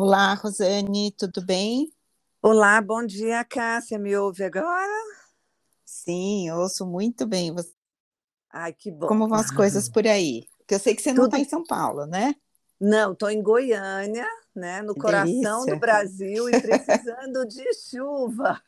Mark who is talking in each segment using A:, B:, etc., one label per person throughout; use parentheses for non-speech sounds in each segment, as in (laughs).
A: Olá, Rosane, tudo bem?
B: Olá, bom dia, Cássia. Me ouve agora?
A: Sim, ouço muito bem. Você...
B: Ai, que bom.
A: Como vão as coisas por aí? Porque eu sei que você não está em São Paulo, né?
B: Não, estou em Goiânia, né, no coração do Brasil e (laughs) precisando de chuva.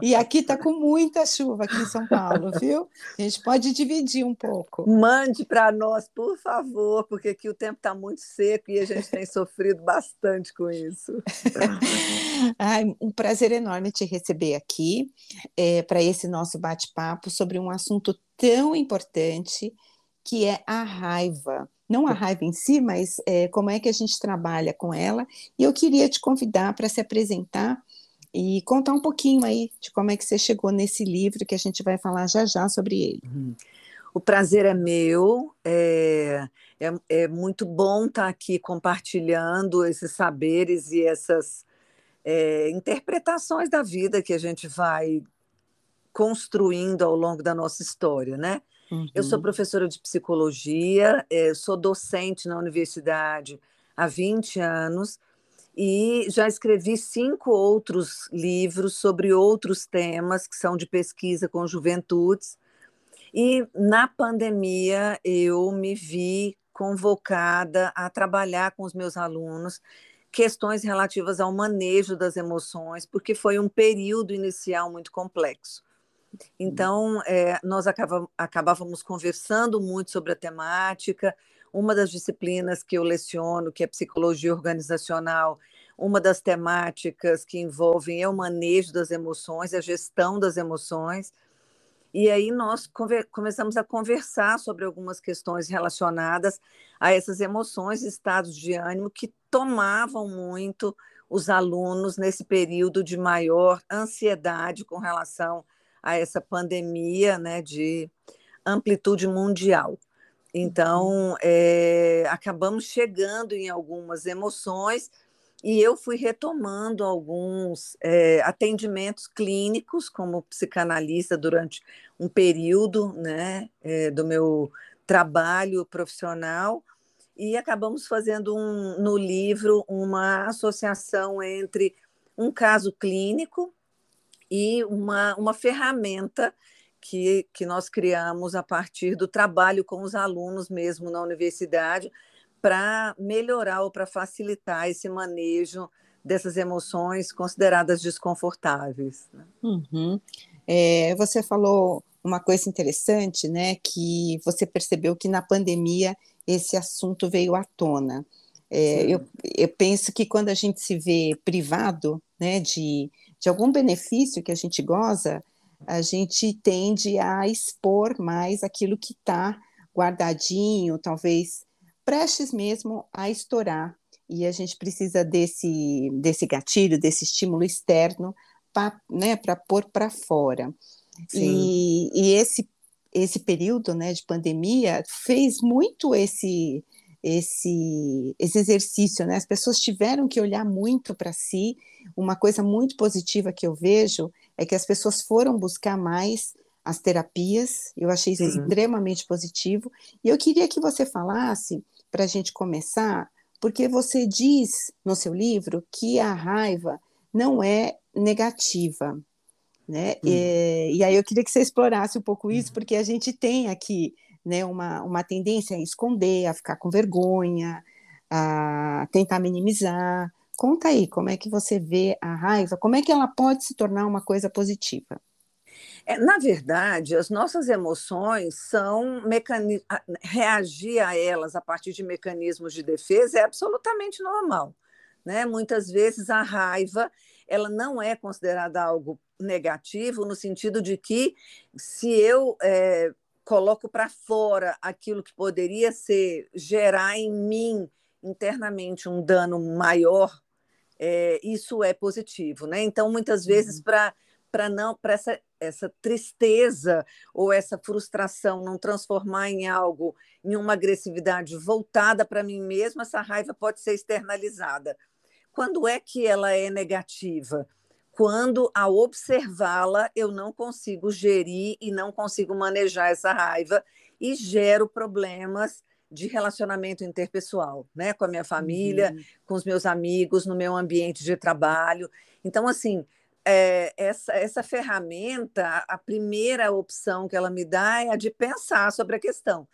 A: E aqui está com muita chuva aqui em São Paulo, viu? A gente pode dividir um pouco.
B: Mande para nós, por favor, porque aqui o tempo está muito seco e a gente tem sofrido bastante com isso. (laughs)
A: Ai, um prazer enorme te receber aqui é, para esse nosso bate-papo sobre um assunto tão importante que é a raiva não a raiva em si, mas é, como é que a gente trabalha com ela. E eu queria te convidar para se apresentar e contar um pouquinho aí de como é que você chegou nesse livro que a gente vai falar já já sobre ele. Uhum.
B: O prazer é meu, é, é, é muito bom estar aqui compartilhando esses saberes e essas é, interpretações da vida que a gente vai construindo ao longo da nossa história, né? Uhum. Eu sou uhum. professora de psicologia, eh, sou docente na universidade há 20 anos e já escrevi cinco outros livros sobre outros temas que são de pesquisa com juventudes. E na pandemia eu me vi convocada a trabalhar com os meus alunos questões relativas ao manejo das emoções, porque foi um período inicial muito complexo. Uhum. Então, é, nós acabávamos conversando muito sobre a temática. Uma das disciplinas que eu leciono, que é psicologia organizacional, uma das temáticas que envolvem é o manejo das emoções, a gestão das emoções. E aí nós começamos a conversar sobre algumas questões relacionadas a essas emoções, estados de ânimo que tomavam muito os alunos nesse período de maior ansiedade com relação a essa pandemia né, de amplitude mundial. Então, é, acabamos chegando em algumas emoções e eu fui retomando alguns é, atendimentos clínicos como psicanalista durante um período né, é, do meu trabalho profissional e acabamos fazendo um, no livro uma associação entre um caso clínico e uma, uma ferramenta que, que nós criamos a partir do trabalho com os alunos mesmo na universidade para melhorar ou para facilitar esse manejo dessas emoções consideradas desconfortáveis. Né?
A: Uhum. É, você falou uma coisa interessante, né? Que você percebeu que na pandemia esse assunto veio à tona. É, eu, eu penso que quando a gente se vê privado né, de, de algum benefício que a gente goza, a gente tende a expor mais aquilo que está guardadinho, talvez prestes mesmo a estourar. E a gente precisa desse, desse gatilho, desse estímulo externo para né, pôr para fora. E, e, esse, esse período né, de pandemia fez muito esse, esse, esse exercício, né? As pessoas tiveram que olhar muito para si. Uma coisa muito positiva que eu vejo é que as pessoas foram buscar mais as terapias. Eu achei isso Sim. extremamente positivo. E eu queria que você falasse, para a gente começar, porque você diz no seu livro que a raiva não é negativa. Né? Hum. E, e aí eu queria que você explorasse um pouco isso, uhum. porque a gente tem aqui né, uma, uma tendência a esconder, a ficar com vergonha, a tentar minimizar. Conta aí, como é que você vê a raiva, como é que ela pode se tornar uma coisa positiva?
B: É, na verdade, as nossas emoções são mecanismos. Reagir a elas a partir de mecanismos de defesa é absolutamente normal. Né? Muitas vezes a raiva ela não é considerada algo negativo, no sentido de que se eu é, coloco para fora aquilo que poderia ser gerar em mim internamente um dano maior, é, isso é positivo, né? Então, muitas vezes, uhum. para para não para essa, essa tristeza ou essa frustração não transformar em algo, em uma agressividade voltada para mim mesma, essa raiva pode ser externalizada. Quando é que ela é negativa? Quando, ao observá-la, eu não consigo gerir e não consigo manejar essa raiva e gero problemas de relacionamento interpessoal, né? Com a minha família, uhum. com os meus amigos, no meu ambiente de trabalho. Então, assim, é, essa, essa ferramenta, a primeira opção que ela me dá é a de pensar sobre a questão.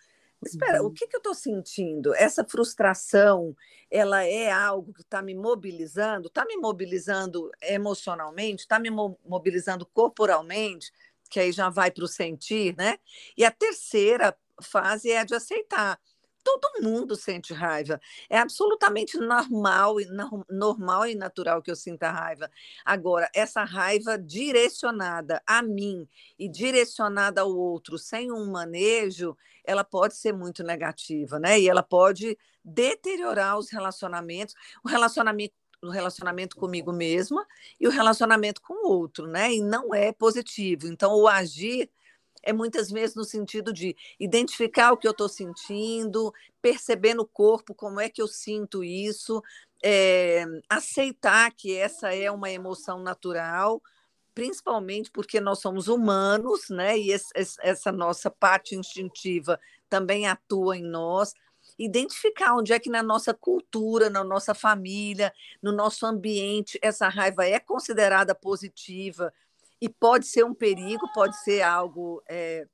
B: Espera, uhum. o que, que eu estou sentindo? Essa frustração, ela é algo que está me mobilizando? Está me mobilizando emocionalmente? Está me mo mobilizando corporalmente? Que aí já vai para o sentir, né? E a terceira fase é a de aceitar todo mundo sente raiva. É absolutamente normal e normal e natural que eu sinta raiva. Agora, essa raiva direcionada a mim e direcionada ao outro sem um manejo, ela pode ser muito negativa, né? E ela pode deteriorar os relacionamentos, o relacionamento o relacionamento comigo mesma e o relacionamento com o outro, né? E não é positivo. Então, o agir é muitas vezes no sentido de identificar o que eu estou sentindo, perceber no corpo como é que eu sinto isso, é, aceitar que essa é uma emoção natural, principalmente porque nós somos humanos, né? E esse, essa nossa parte instintiva também atua em nós. Identificar onde é que na nossa cultura, na nossa família, no nosso ambiente, essa raiva é considerada positiva, e pode ser um perigo, pode ser algo é,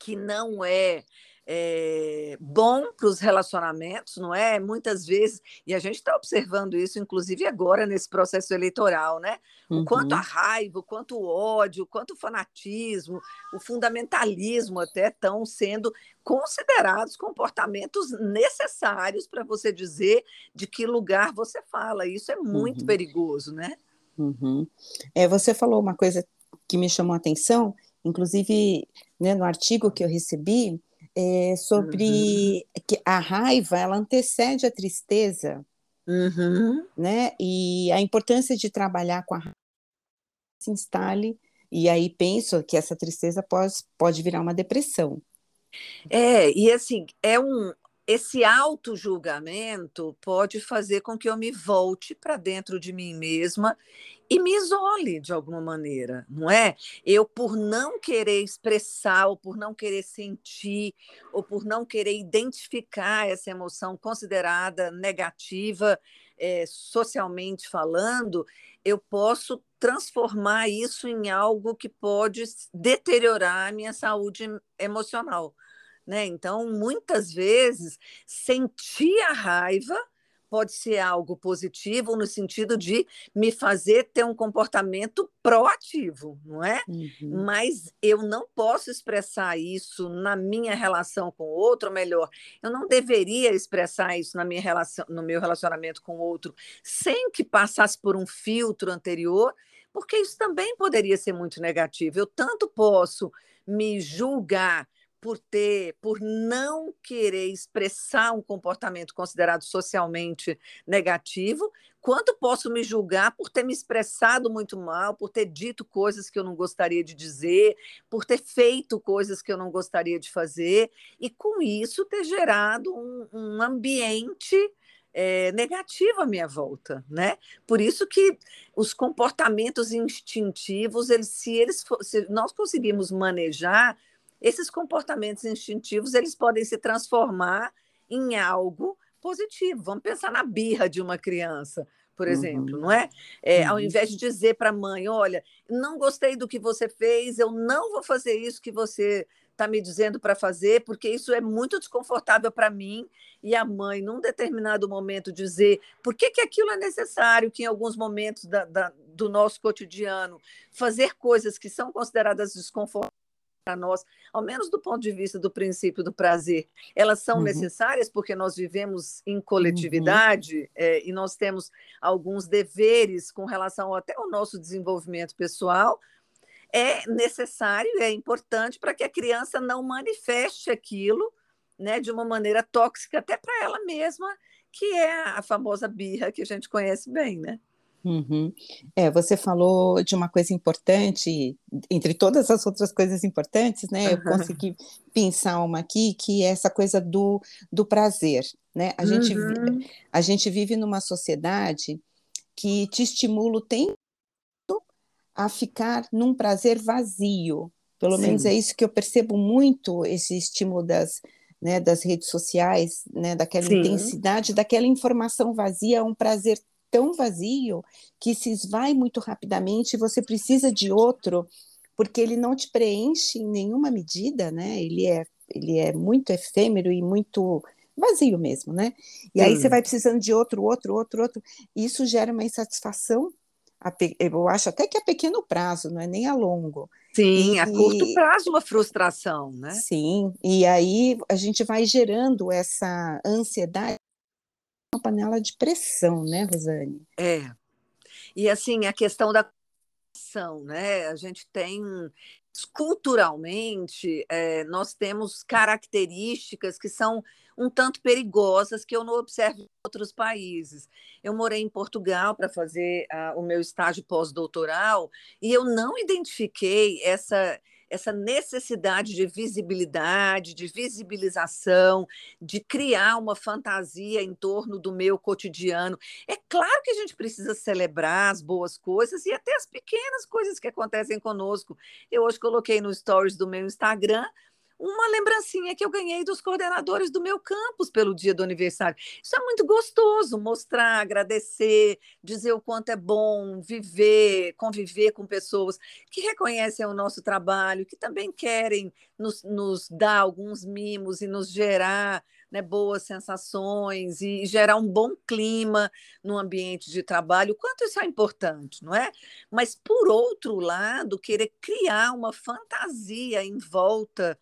B: que não é, é bom para os relacionamentos, não é? Muitas vezes, e a gente está observando isso, inclusive agora nesse processo eleitoral, né? O uhum. quanto a raiva, o quanto o ódio, o quanto o fanatismo, o fundamentalismo até estão sendo considerados comportamentos necessários para você dizer de que lugar você fala. Isso é muito uhum. perigoso, né?
A: Uhum. É, você falou uma coisa que me chamou a atenção, inclusive né, no artigo que eu recebi, é, sobre uhum. que a raiva ela antecede a tristeza, uhum. né? E a importância de trabalhar com a raiva se instale, e aí penso que essa tristeza pode, pode virar uma depressão.
B: É, e assim, é um, esse auto-julgamento pode fazer com que eu me volte para dentro de mim mesma e me isole de alguma maneira, não é? Eu, por não querer expressar, ou por não querer sentir, ou por não querer identificar essa emoção considerada negativa, é, socialmente falando, eu posso transformar isso em algo que pode deteriorar a minha saúde emocional. Né? Então, muitas vezes, sentir a raiva pode ser algo positivo no sentido de me fazer ter um comportamento proativo, não é? Uhum. Mas eu não posso expressar isso na minha relação com o outro, ou melhor, eu não deveria expressar isso na minha relação, no meu relacionamento com o outro, sem que passasse por um filtro anterior, porque isso também poderia ser muito negativo. Eu tanto posso me julgar por ter, por não querer expressar um comportamento considerado socialmente negativo, quanto posso me julgar por ter me expressado muito mal, por ter dito coisas que eu não gostaria de dizer, por ter feito coisas que eu não gostaria de fazer, e com isso ter gerado um, um ambiente é, negativo à minha volta, né? Por isso que os comportamentos instintivos, eles, se eles se nós conseguimos manejar esses comportamentos instintivos eles podem se transformar em algo positivo. Vamos pensar na birra de uma criança, por exemplo, uhum. não é? é uhum. Ao invés de dizer para a mãe, olha, não gostei do que você fez, eu não vou fazer isso que você está me dizendo para fazer, porque isso é muito desconfortável para mim. E a mãe, num determinado momento, dizer por que, que aquilo é necessário, que em alguns momentos da, da, do nosso cotidiano, fazer coisas que são consideradas desconfortáveis para nós, ao menos do ponto de vista do princípio do prazer, elas são uhum. necessárias porque nós vivemos em coletividade uhum. é, e nós temos alguns deveres com relação até ao nosso desenvolvimento pessoal. É necessário, é importante para que a criança não manifeste aquilo né, de uma maneira tóxica até para ela mesma, que é a famosa birra que a gente conhece bem, né?
A: Uhum. É, você falou de uma coisa importante, entre todas as outras coisas importantes, né? Eu consegui pensar uma aqui, que é essa coisa do, do prazer, né? A, uhum. gente, a gente vive numa sociedade que te estimula o tempo a ficar num prazer vazio. Pelo Sim. menos é isso que eu percebo muito, esse estímulo das, né, das redes sociais, né, daquela Sim. intensidade, daquela informação vazia, um prazer tão vazio que se esvai muito rapidamente e você precisa de outro, porque ele não te preenche em nenhuma medida, né? Ele é, ele é muito efêmero e muito vazio mesmo, né? E aí você vai precisando de outro, outro, outro, outro. E isso gera uma insatisfação. Eu acho até que a pequeno prazo, não é nem a longo.
B: Sim, e, a curto prazo uma frustração, né?
A: Sim, e aí a gente vai gerando essa ansiedade, uma panela de pressão, né, Rosane?
B: É. E assim, a questão da né? A gente tem culturalmente, é, nós temos características que são um tanto perigosas que eu não observo em outros países. Eu morei em Portugal para fazer uh, o meu estágio pós-doutoral e eu não identifiquei essa essa necessidade de visibilidade, de visibilização, de criar uma fantasia em torno do meu cotidiano. É claro que a gente precisa celebrar as boas coisas e até as pequenas coisas que acontecem conosco. Eu hoje coloquei no stories do meu Instagram uma lembrancinha que eu ganhei dos coordenadores do meu campus pelo dia do aniversário. Isso é muito gostoso, mostrar, agradecer, dizer o quanto é bom viver, conviver com pessoas que reconhecem o nosso trabalho, que também querem nos, nos dar alguns mimos e nos gerar né, boas sensações e gerar um bom clima no ambiente de trabalho, quanto isso é importante, não é? Mas, por outro lado, querer criar uma fantasia em volta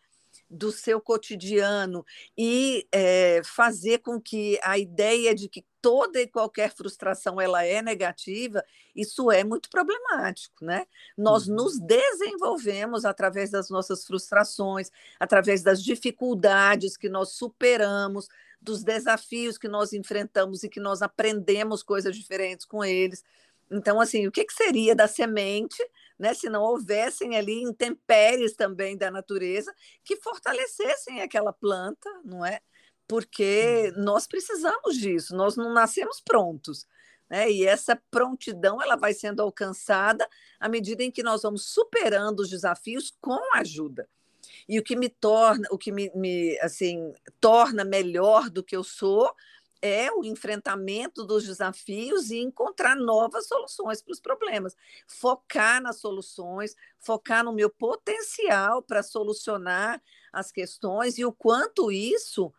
B: do seu cotidiano e é, fazer com que a ideia de que toda e qualquer frustração ela é negativa, isso é muito problemático, né? Nós uhum. nos desenvolvemos através das nossas frustrações, através das dificuldades que nós superamos, dos desafios que nós enfrentamos e que nós aprendemos coisas diferentes com eles. Então, assim, o que, que seria da semente né, se não houvessem ali intempéries também da natureza que fortalecessem aquela planta, não é? Porque nós precisamos disso, nós não nascemos prontos. Né? E essa prontidão ela vai sendo alcançada à medida em que nós vamos superando os desafios com ajuda. E o que me torna, o que me, me assim, torna melhor do que eu sou, é o enfrentamento dos desafios e encontrar novas soluções para os problemas. Focar nas soluções, focar no meu potencial para solucionar as questões e o quanto isso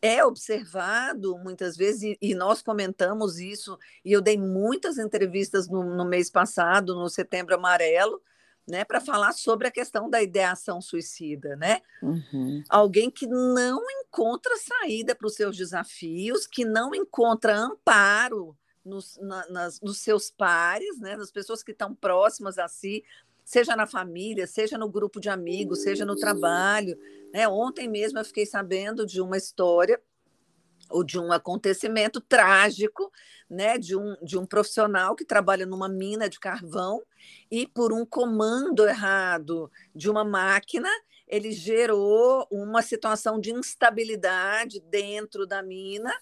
B: é observado muitas vezes, e, nós comentamos isso, e eu dei muitas entrevistas no, no mês passado, no Setembro Amarelo, né, para falar sobre a questão da ideação suicida, né? Uhum. Alguém que não encontra saída para os seus desafios, que não encontra amparo nos, na, nas, nos seus pares, né, nas pessoas que estão próximas a si, seja na família, seja no grupo de amigos, seja no trabalho. Né? Ontem mesmo eu fiquei sabendo de uma história ou de um acontecimento trágico, né, de um, de um profissional que trabalha numa mina de carvão e por um comando errado de uma máquina, ele gerou uma situação de instabilidade dentro da mina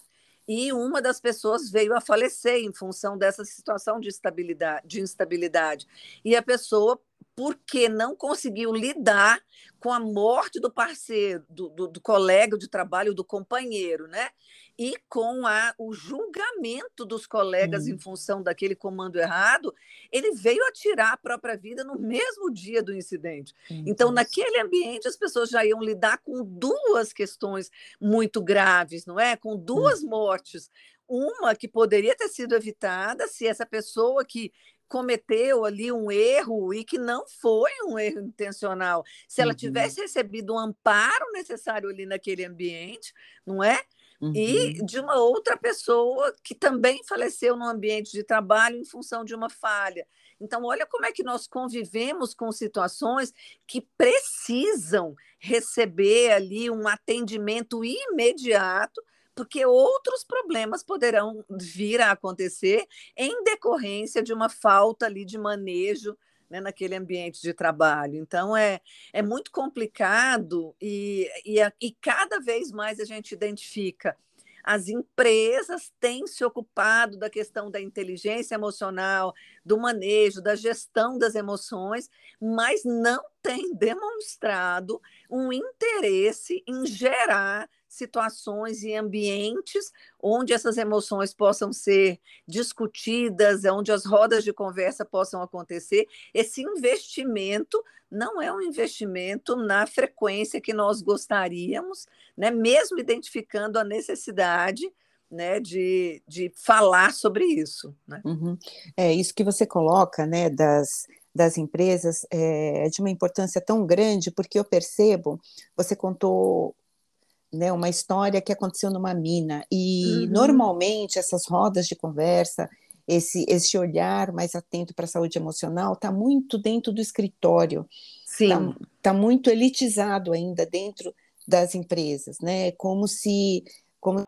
B: e uma das pessoas veio a falecer em função dessa situação de, estabilidade, de instabilidade. E a pessoa porque não conseguiu lidar com a morte do parceiro, do, do, do, colega de trabalho, do companheiro, né? E com a, o julgamento dos colegas hum. em função daquele comando errado, ele veio a tirar a própria vida no mesmo dia do incidente. Então, naquele ambiente, as pessoas já iam lidar com duas questões muito graves, não é? Com duas hum. mortes. Uma que poderia ter sido evitada se essa pessoa que cometeu ali um erro e que não foi um erro intencional. Se ela uhum. tivesse recebido o um amparo necessário ali naquele ambiente, não é? Uhum. E de uma outra pessoa que também faleceu no ambiente de trabalho em função de uma falha. Então, olha como é que nós convivemos com situações que precisam receber ali um atendimento imediato porque outros problemas poderão vir a acontecer em decorrência de uma falta ali de manejo né, naquele ambiente de trabalho. Então, é, é muito complicado e, e, e cada vez mais a gente identifica as empresas têm se ocupado da questão da inteligência emocional, do manejo, da gestão das emoções, mas não têm demonstrado um interesse em gerar situações e ambientes onde essas emoções possam ser discutidas, onde as rodas de conversa possam acontecer. Esse investimento não é um investimento na frequência que nós gostaríamos, né? mesmo identificando a necessidade né, de, de falar sobre isso. Né?
A: Uhum. É isso que você coloca, né, das, das empresas é de uma importância tão grande, porque eu percebo, você contou né, uma história que aconteceu numa mina, e uhum. normalmente essas rodas de conversa, esse, esse olhar mais atento para a saúde emocional está muito dentro do escritório, está tá muito elitizado ainda dentro das empresas, né? Como se como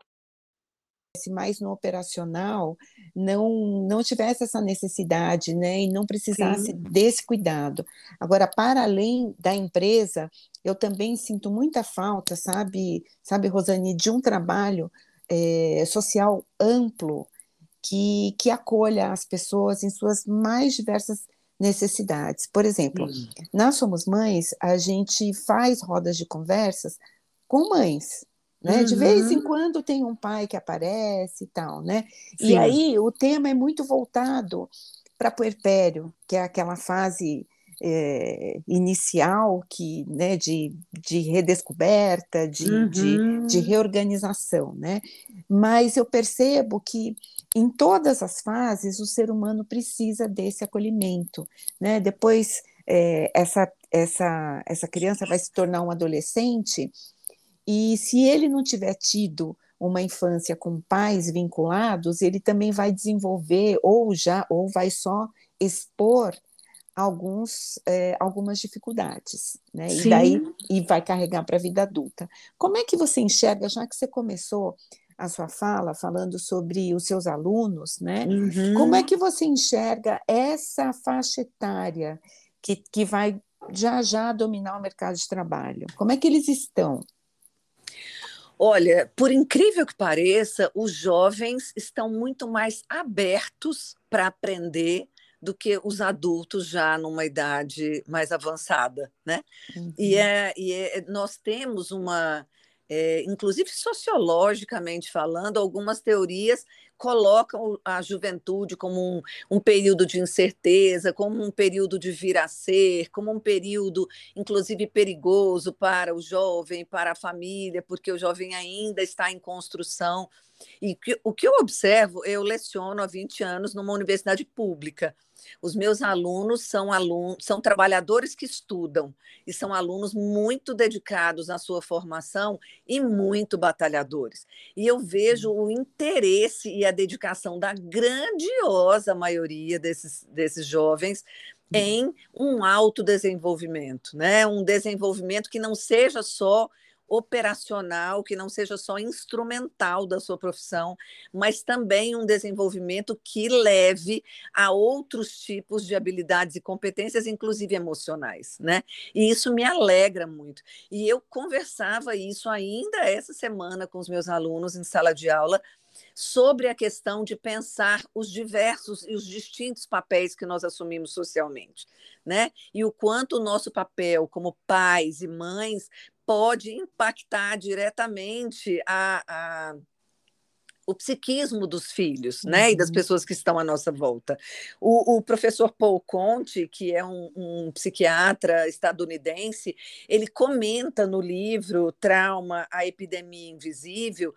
A: mais no operacional não não tivesse essa necessidade, né, e não precisasse Sim. desse cuidado. Agora, para além da empresa, eu também sinto muita falta, sabe, sabe, Rosane, de um trabalho é, social amplo que, que acolha as pessoas em suas mais diversas necessidades. Por exemplo, Sim. nós somos mães, a gente faz rodas de conversas com mães, né? Uhum. De vez em uhum. quando tem um pai que aparece e tal, né? Sim. E aí o tema é muito voltado para puerpério, que é aquela fase é, inicial que, né, de, de redescoberta, de, uhum. de, de, reorganização, né? Mas eu percebo que em todas as fases o ser humano precisa desse acolhimento, né? Depois é, essa, essa, essa criança vai se tornar um adolescente e se ele não tiver tido uma infância com pais vinculados, ele também vai desenvolver ou já ou vai só expor alguns é, algumas dificuldades, né? Sim. E daí e vai carregar para a vida adulta. Como é que você enxerga, já que você começou a sua fala falando sobre os seus alunos, né? Uhum. Como é que você enxerga essa faixa etária que, que vai já já dominar o mercado de trabalho? Como é que eles estão?
B: Olha, por incrível que pareça, os jovens estão muito mais abertos para aprender do que os adultos já numa idade mais avançada, né? Uhum. E, é, e é, nós temos uma, é, inclusive sociologicamente falando, algumas teorias colocam a juventude como um, um, período de incerteza, como um período de vir a ser, como um período, inclusive, perigoso para o jovem, para a família, porque o jovem ainda está em construção. E que, o que eu observo, eu leciono há 20 anos numa universidade pública. Os meus alunos são alunos, são trabalhadores que estudam e são alunos muito dedicados à sua formação e muito batalhadores. E eu vejo o interesse e a dedicação da grandiosa maioria desses, desses jovens em um autodesenvolvimento, né? Um desenvolvimento que não seja só operacional, que não seja só instrumental da sua profissão, mas também um desenvolvimento que leve a outros tipos de habilidades e competências, inclusive emocionais, né? E isso me alegra muito. E eu conversava isso ainda essa semana com os meus alunos em sala de aula sobre a questão de pensar os diversos e os distintos papéis que nós assumimos socialmente, né? E o quanto o nosso papel como pais e mães pode impactar diretamente a, a o psiquismo dos filhos, né, e das uhum. pessoas que estão à nossa volta. O, o professor Paul Conte, que é um, um, psiquiatra estadunidense, ele comenta no livro Trauma, a epidemia invisível,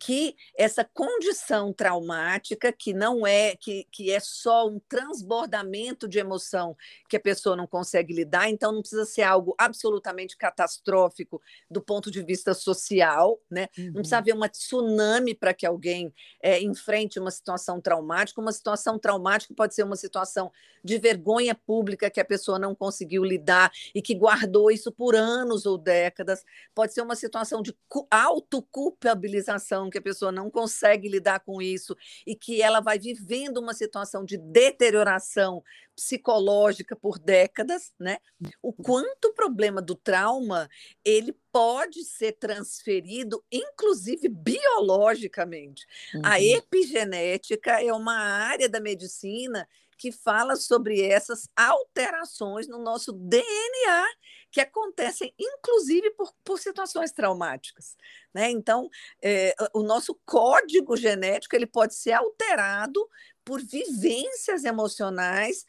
B: que essa condição traumática, que não é que, que é só um transbordamento de emoção que a pessoa não consegue lidar, então não precisa ser algo absolutamente catastrófico do ponto de vista social, né? Uhum. Não precisa uhum. haver uma tsunami para que alguém é, enfrente uma situação traumática. Uma situação traumática pode ser uma situação de vergonha pública que a pessoa não conseguiu lidar e que guardou isso por anos ou décadas. Pode ser uma situação de autoculpabilização que a pessoa não consegue lidar com isso e que ela vai vivendo uma situação de deterioração psicológica por décadas, né? O quanto o problema do trauma ele pode ser transferido, inclusive biologicamente. Uhum. A epigenética é uma área da medicina que fala sobre essas alterações no nosso DNA que acontecem, inclusive, por, por situações traumáticas. Né? Então, é, o nosso código genético ele pode ser alterado por vivências emocionais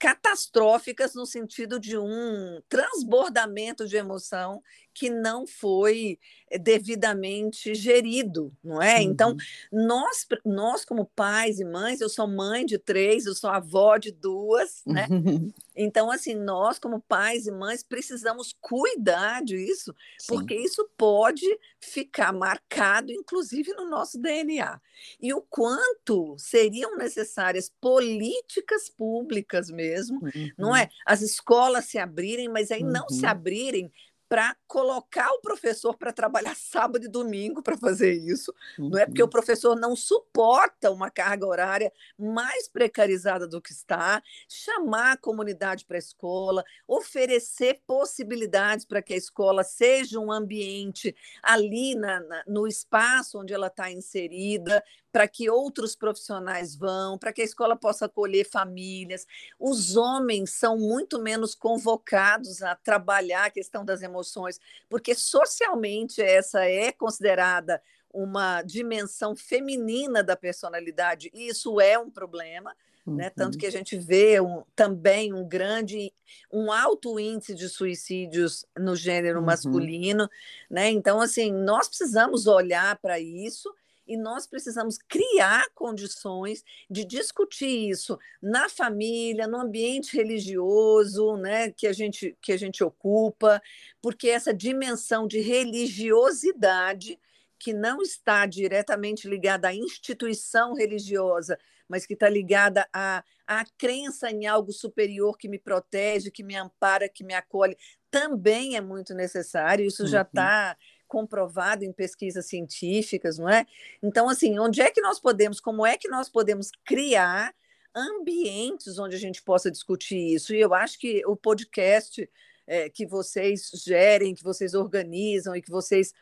B: catastróficas no sentido de um transbordamento de emoção que não foi eh, devidamente gerido, não é? Então, uhum. Então, nós, nós como pais e mães, eu sou mãe de três, eu sou avó de duas, né? (laughs) Então, assim, nós como pais e mães precisamos cuidar disso, Sim. porque isso pode ficar marcado, inclusive, no nosso DNA. E o quanto seriam necessárias políticas públicas mesmo, uhum. não é? As escolas se abrirem, mas aí uhum. não se uhum. abrirem para colocar o professor para trabalhar (laughs) sábado e domingo para fazer isso, uhum. não é porque o uhum. professor não suporta uma carga horária mais precarizada do que está, chamar a comunidade para a escola, oferecer possibilidades para que a escola seja um ambiente ali na, na, no espaço onde ela está inserida, para que outros profissionais vão, para que a escola possa acolher famílias. Os homens são muito menos convocados a trabalhar a questão das emoções, porque socialmente essa é considerada uma dimensão feminina da personalidade, e isso é um problema. Uhum. Né? Tanto que a gente vê um, também um grande, um alto índice de suicídios no gênero uhum. masculino, né? Então, assim, nós precisamos olhar para isso e nós precisamos criar condições de discutir isso na família, no ambiente religioso, né, que a gente que a gente ocupa, porque essa dimensão de religiosidade que não está diretamente ligada à instituição religiosa, mas que está ligada à, à crença em algo superior que me protege, que me ampara, que me acolhe, também é muito necessário. Isso uhum. já está comprovado em pesquisas científicas, não é? Então, assim, onde é que nós podemos, como é que nós podemos criar ambientes onde a gente possa discutir isso? E eu acho que o podcast é, que vocês gerem, que vocês organizam e que vocês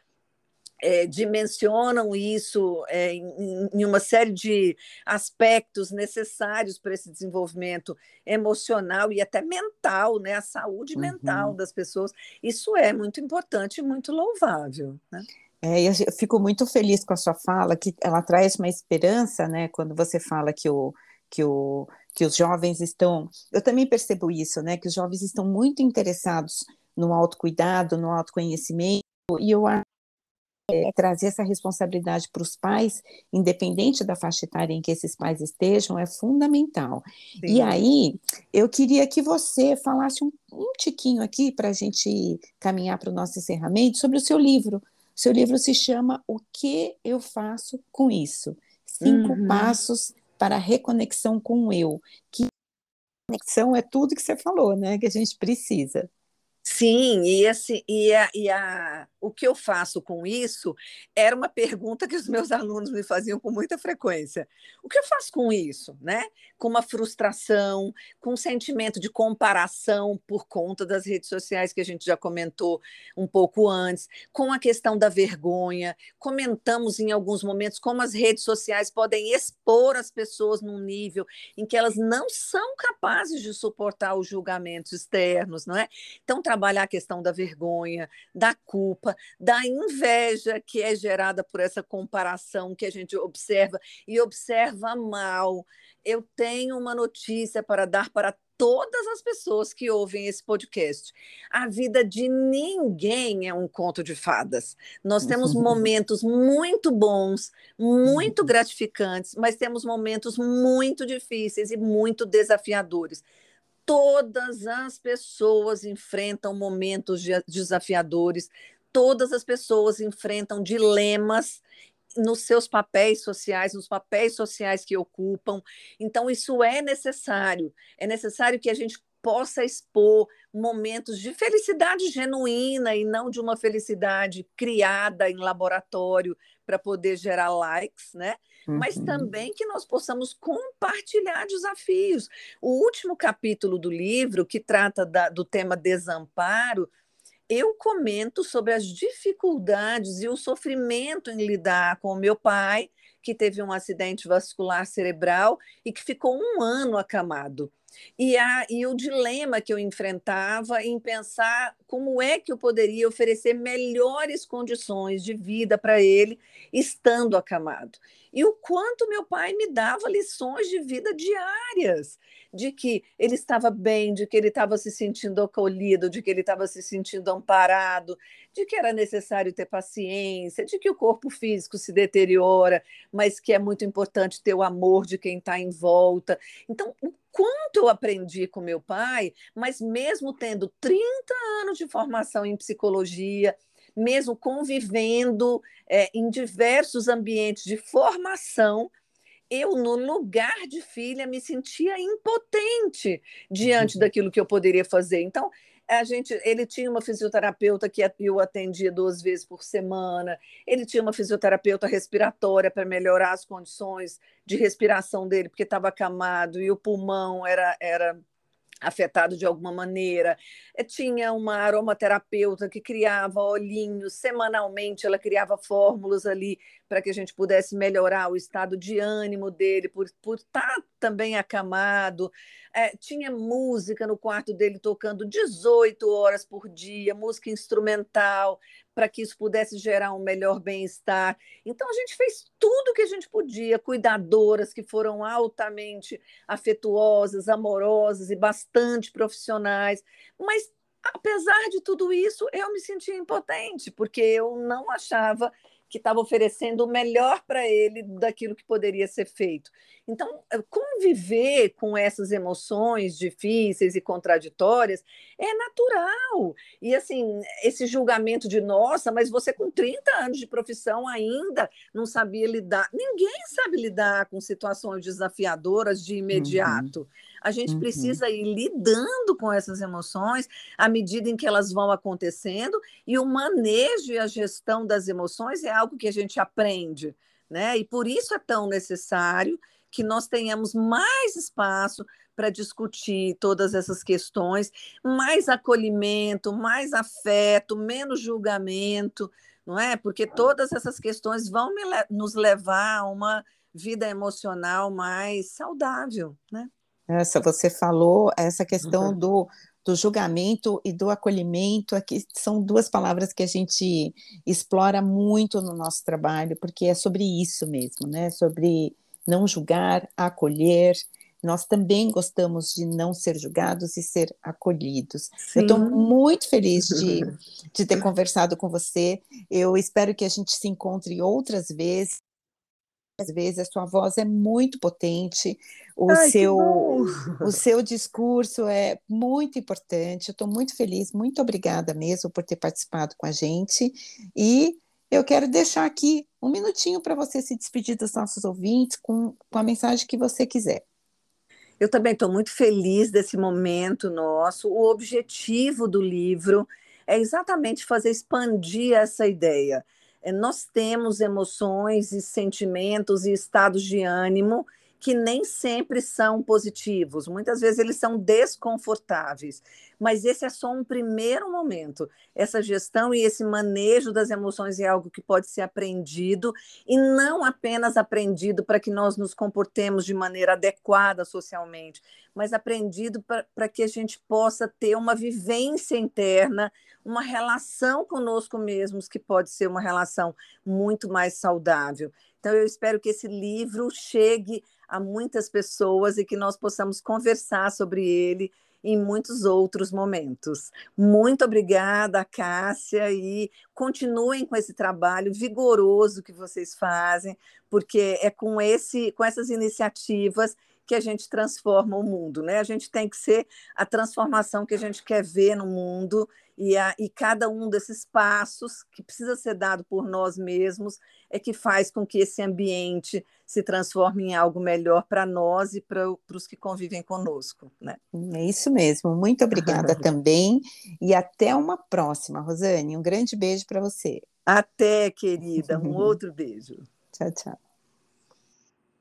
B: é, dimensionam isso é, em, em, uma série de aspectos necessários para esse desenvolvimento emocional e até mental, né? a saúde uhum. mental das pessoas. Isso é muito importante e muito louvável. Né?
A: É, eu fico muito feliz com a sua fala, que ela traz uma esperança, né? Quando você fala que o, que o que os jovens estão, eu também percebo isso, né? Que os jovens estão muito interessados no autocuidado, no autoconhecimento, e eu acho é, trazer essa responsabilidade para os pais, independente da faixa etária em que esses pais estejam, é fundamental. Sim. E aí, eu queria que você falasse um, um tiquinho aqui para a gente caminhar para o nosso encerramento sobre o seu livro. O seu livro se chama O que eu faço com isso? Cinco uhum. passos para a reconexão com o eu. Que conexão é tudo que você falou, né? Que a gente precisa.
B: Sim, e, esse, e, a, e a, o que eu faço com isso era uma pergunta que os meus alunos me faziam com muita frequência. O que eu faço com isso? Né? Com uma frustração, com um sentimento de comparação por conta das redes sociais que a gente já comentou um pouco antes, com a questão da vergonha. Comentamos em alguns momentos como as redes sociais podem expor as pessoas num nível em que elas não são capazes de suportar os julgamentos externos, não é? Então, trabalhar a questão da vergonha, da culpa, da inveja que é gerada por essa comparação que a gente observa e observa mal. Eu tenho uma notícia para dar para todas as pessoas que ouvem esse podcast. A vida de ninguém é um conto de fadas. Nós temos (laughs) momentos muito bons, muito gratificantes, mas temos momentos muito difíceis e muito desafiadores todas as pessoas enfrentam momentos desafiadores, todas as pessoas enfrentam dilemas nos seus papéis sociais, nos papéis sociais que ocupam. Então, isso é necessário. É necessário que a gente possa expor momentos de felicidade genuína e não de uma felicidade criada em laboratório para poder gerar likes, né? Uhum. Mas também que nós possamos compartilhar desafios. O último capítulo do livro, que trata da, do tema desamparo, eu comento sobre as dificuldades e o sofrimento em lidar com o meu pai, que teve um acidente vascular cerebral e que ficou um ano acamado. E, a, e o dilema que eu enfrentava em pensar como é que eu poderia oferecer melhores condições de vida para ele estando acamado. E o quanto meu pai me dava lições de vida diárias, de que ele estava bem, de que ele estava se sentindo acolhido, de que ele estava se sentindo amparado, de que era necessário ter paciência, de que o corpo físico se deteriora, mas que é muito importante ter o amor de quem está em volta. Então, o quanto eu aprendi com meu pai, mas mesmo tendo 30 anos de formação em psicologia, mesmo convivendo é, em diversos ambientes de formação, eu, no lugar de filha, me sentia impotente diante uhum. daquilo que eu poderia fazer. Então, a gente, ele tinha uma fisioterapeuta que eu atendia duas vezes por semana, ele tinha uma fisioterapeuta respiratória para melhorar as condições de respiração dele, porque estava acamado e o pulmão era, era afetado de alguma maneira. Eh, tinha uma aromaterapeuta que criava olhinhos, semanalmente ela criava fórmulas ali para que a gente pudesse melhorar o estado de ânimo dele, por, por estar tá também acamado. É, tinha música no quarto dele tocando 18 horas por dia, música instrumental, para que isso pudesse gerar um melhor bem-estar. Então, a gente fez tudo o que a gente podia, cuidadoras que foram altamente afetuosas, amorosas e bastante profissionais, mas apesar de tudo isso, eu me sentia impotente, porque eu não achava que estava oferecendo o melhor para ele daquilo que poderia ser feito. Então, eh, conviver com essas emoções difíceis e contraditórias é natural. E, assim, esse julgamento de, nossa, mas você com 30 anos de profissão ainda não sabia lidar. Ninguém sabe lidar com situações desafiadoras de imediato. Uhum. A gente uhum. precisa ir lidando com essas emoções à medida em que elas vão acontecendo, e o manejo e a gestão das emoções é algo que a gente aprende. Né? E por isso é tão necessário que nós tenhamos mais espaço para discutir todas essas questões, mais acolhimento, mais afeto, menos julgamento, não é? Porque todas essas questões vão nos levar a uma vida emocional mais saudável, né?
A: Essa você falou essa questão uhum. do, do julgamento e do acolhimento, aqui são duas palavras que a gente explora muito no nosso trabalho, porque é sobre isso mesmo, né? Sobre não julgar, acolher. Nós também gostamos de não ser julgados e ser acolhidos. Sim. Eu estou muito feliz de, (laughs) de ter conversado com você. Eu espero que a gente se encontre outras vezes às vezes a sua voz é muito potente, o Ai, seu (laughs) o seu discurso é muito importante. Eu estou muito feliz, muito obrigada mesmo por ter participado com a gente e eu quero deixar aqui um minutinho para você se despedir dos nossos ouvintes com, com a mensagem que você quiser.
B: Eu também estou muito feliz desse momento nosso. O objetivo do livro é exatamente fazer expandir essa ideia. É, nós temos emoções e sentimentos e estados de ânimo que nem sempre são positivos, muitas vezes eles são desconfortáveis, mas esse é só um primeiro momento. Essa gestão e esse manejo das emoções é algo que pode ser aprendido e não apenas aprendido para que nós nos comportemos de maneira adequada socialmente, mas aprendido para que a gente possa ter uma vivência interna, uma relação conosco mesmos que pode ser uma relação muito mais saudável. Então, eu espero que esse livro chegue a muitas pessoas e que nós possamos conversar sobre ele em muitos outros momentos. Muito obrigada, Cássia, e continuem com esse trabalho vigoroso que vocês fazem, porque é com esse com essas iniciativas que a gente transforma o mundo, né? A gente tem que ser a transformação que a gente quer ver no mundo e, a, e cada um desses passos que precisa ser dado por nós mesmos é que faz com que esse ambiente se transforme em algo melhor para nós e para os que convivem conosco. Né?
A: É isso mesmo. Muito obrigada (laughs) também e até uma próxima, Rosane. Um grande beijo para você.
B: Até, querida. Um (laughs) outro beijo.
A: tchau, tchau.